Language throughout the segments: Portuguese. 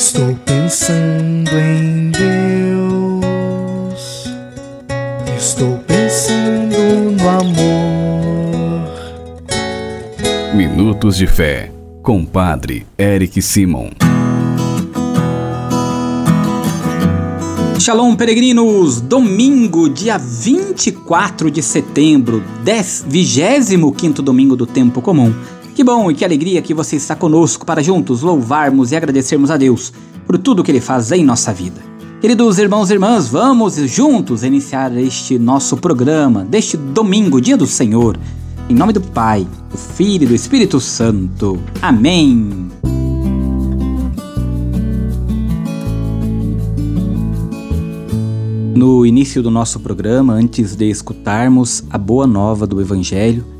Estou pensando em Deus. Estou pensando no amor. Minutos de Fé, com Padre Eric Simon. Shalom, peregrinos! Domingo, dia 24 de setembro, 25 domingo do tempo comum. Que bom e que alegria que você está conosco para juntos louvarmos e agradecermos a Deus por tudo que Ele faz em nossa vida. Queridos irmãos e irmãs, vamos juntos iniciar este nosso programa deste domingo, dia do Senhor. Em nome do Pai, do Filho e do Espírito Santo. Amém. No início do nosso programa, antes de escutarmos a boa nova do Evangelho,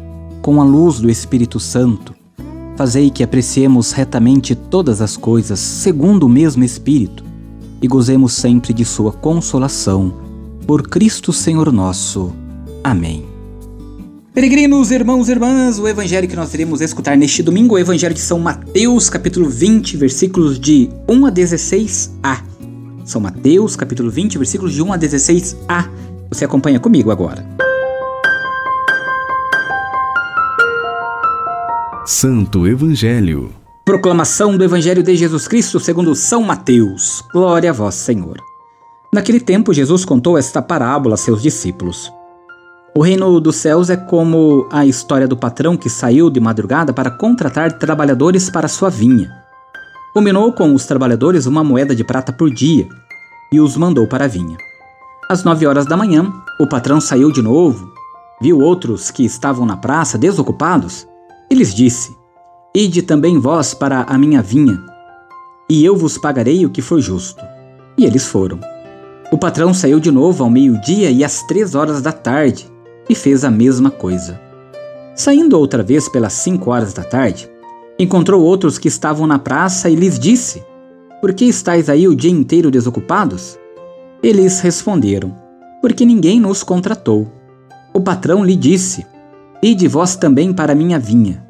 com a luz do Espírito Santo, fazei que apreciemos retamente todas as coisas segundo o mesmo Espírito e gozemos sempre de Sua consolação. Por Cristo Senhor nosso. Amém. Peregrinos, irmãos e irmãs, o evangelho que nós iremos escutar neste domingo é o evangelho de São Mateus, capítulo 20, versículos de 1 a 16a. São Mateus, capítulo 20, versículos de 1 a 16a. Você acompanha comigo agora. Santo Evangelho. Proclamação do Evangelho de Jesus Cristo segundo São Mateus. Glória a vós, Senhor. Naquele tempo, Jesus contou esta parábola a seus discípulos. O reino dos céus é como a história do patrão que saiu de madrugada para contratar trabalhadores para sua vinha. Combinou com os trabalhadores uma moeda de prata por dia e os mandou para a vinha. Às nove horas da manhã, o patrão saiu de novo, viu outros que estavam na praça desocupados e lhes disse: Ide também vós para a minha vinha, e eu vos pagarei o que for justo. E eles foram. O patrão saiu de novo ao meio-dia e às três horas da tarde e fez a mesma coisa. Saindo outra vez pelas cinco horas da tarde, encontrou outros que estavam na praça e lhes disse: Por que estáis aí o dia inteiro desocupados? Eles responderam: Porque ninguém nos contratou. O patrão lhe disse: Ide vós também para minha vinha.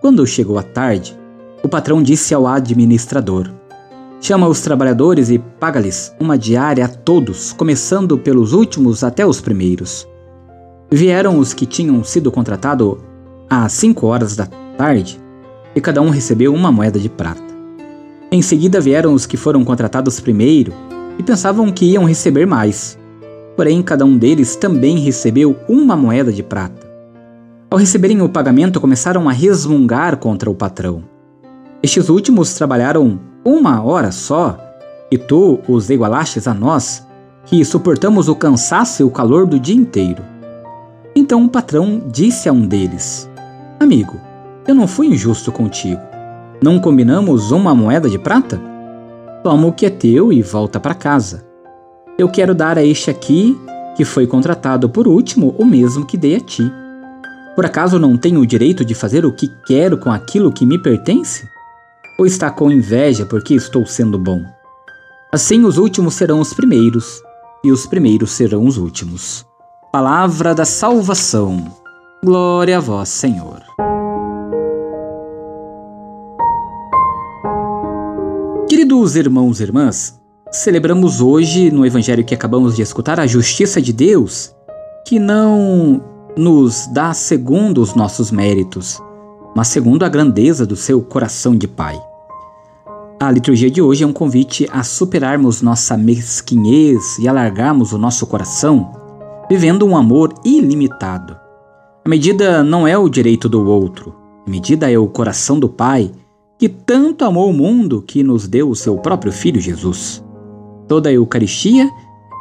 Quando chegou a tarde, o patrão disse ao administrador: Chama os trabalhadores e paga-lhes uma diária a todos, começando pelos últimos até os primeiros. Vieram os que tinham sido contratados às cinco horas da tarde, e cada um recebeu uma moeda de prata. Em seguida vieram os que foram contratados primeiro e pensavam que iam receber mais. Porém, cada um deles também recebeu uma moeda de prata. Ao receberem o pagamento, começaram a resmungar contra o patrão. Estes últimos trabalharam uma hora só, e tu os igualastes a nós, que suportamos o cansaço e o calor do dia inteiro. Então o patrão disse a um deles: Amigo, eu não fui injusto contigo. Não combinamos uma moeda de prata? Toma o que é teu e volta para casa. Eu quero dar a este aqui, que foi contratado por último, o mesmo que dei a ti. Por acaso não tenho o direito de fazer o que quero com aquilo que me pertence? Ou está com inveja porque estou sendo bom? Assim os últimos serão os primeiros, e os primeiros serão os últimos. Palavra da salvação. Glória a vós, Senhor. Queridos irmãos e irmãs, celebramos hoje, no evangelho que acabamos de escutar, a justiça de Deus, que não nos dá segundo os nossos méritos, mas segundo a grandeza do seu coração de Pai. A liturgia de hoje é um convite a superarmos nossa mesquinhez e alargarmos o nosso coração, vivendo um amor ilimitado. A medida não é o direito do outro, a medida é o coração do Pai que tanto amou o mundo que nos deu o seu próprio Filho Jesus. Toda a Eucaristia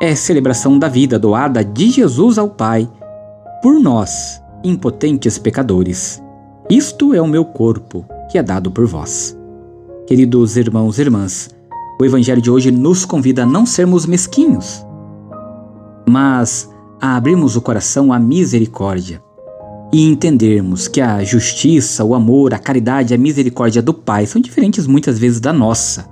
é celebração da vida doada de Jesus ao Pai por nós, impotentes pecadores. Isto é o meu corpo, que é dado por vós. Queridos irmãos e irmãs, O Evangelho de hoje nos convida a não sermos mesquinhos, mas a abrirmos o coração à misericórdia e entendermos que a justiça, o amor, a caridade, a misericórdia do Pai são diferentes muitas vezes da nossa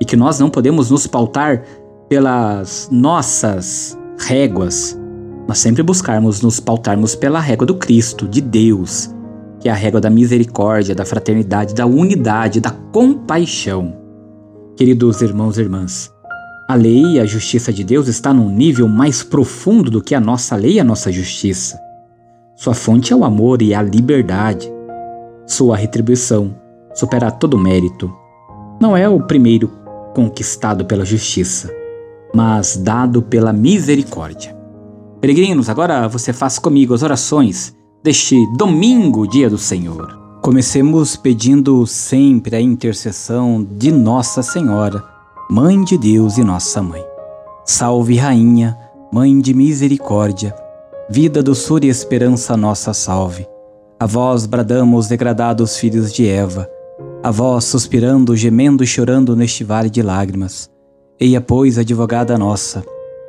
e que nós não podemos nos pautar pelas nossas réguas, mas sempre buscarmos nos pautarmos pela régua do Cristo, de Deus, que é a régua da misericórdia, da fraternidade, da unidade, da compaixão. Queridos irmãos e irmãs, a lei e a justiça de Deus está num nível mais profundo do que a nossa lei e a nossa justiça. Sua fonte é o amor e a liberdade. Sua retribuição supera todo mérito. Não é o primeiro conquistado pela justiça, mas dado pela misericórdia. Peregrinos, agora você faz comigo as orações deste domingo, dia do Senhor. Comecemos pedindo sempre a intercessão de Nossa Senhora, Mãe de Deus e Nossa Mãe. Salve, Rainha, Mãe de Misericórdia Vida, doçura e esperança nossa salve. A vós bradamos, degradados filhos de Eva. A vós suspirando, gemendo e chorando neste vale de lágrimas. Eia, pois, advogada nossa,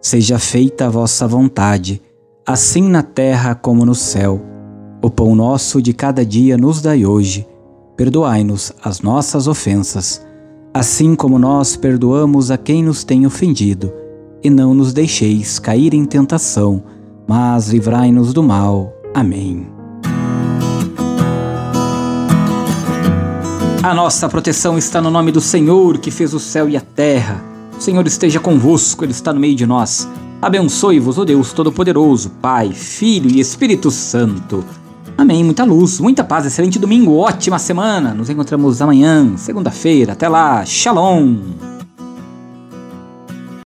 Seja feita a vossa vontade, assim na terra como no céu. O pão nosso de cada dia nos dai hoje. Perdoai-nos as nossas ofensas, assim como nós perdoamos a quem nos tem ofendido. E não nos deixeis cair em tentação, mas livrai-nos do mal. Amém. A nossa proteção está no nome do Senhor que fez o céu e a terra. O Senhor esteja convosco, Ele está no meio de nós. Abençoe-vos, ó Deus Todo-Poderoso, Pai, Filho e Espírito Santo. Amém. Muita luz, muita paz, excelente domingo, ótima semana. Nos encontramos amanhã, segunda-feira. Até lá. Shalom.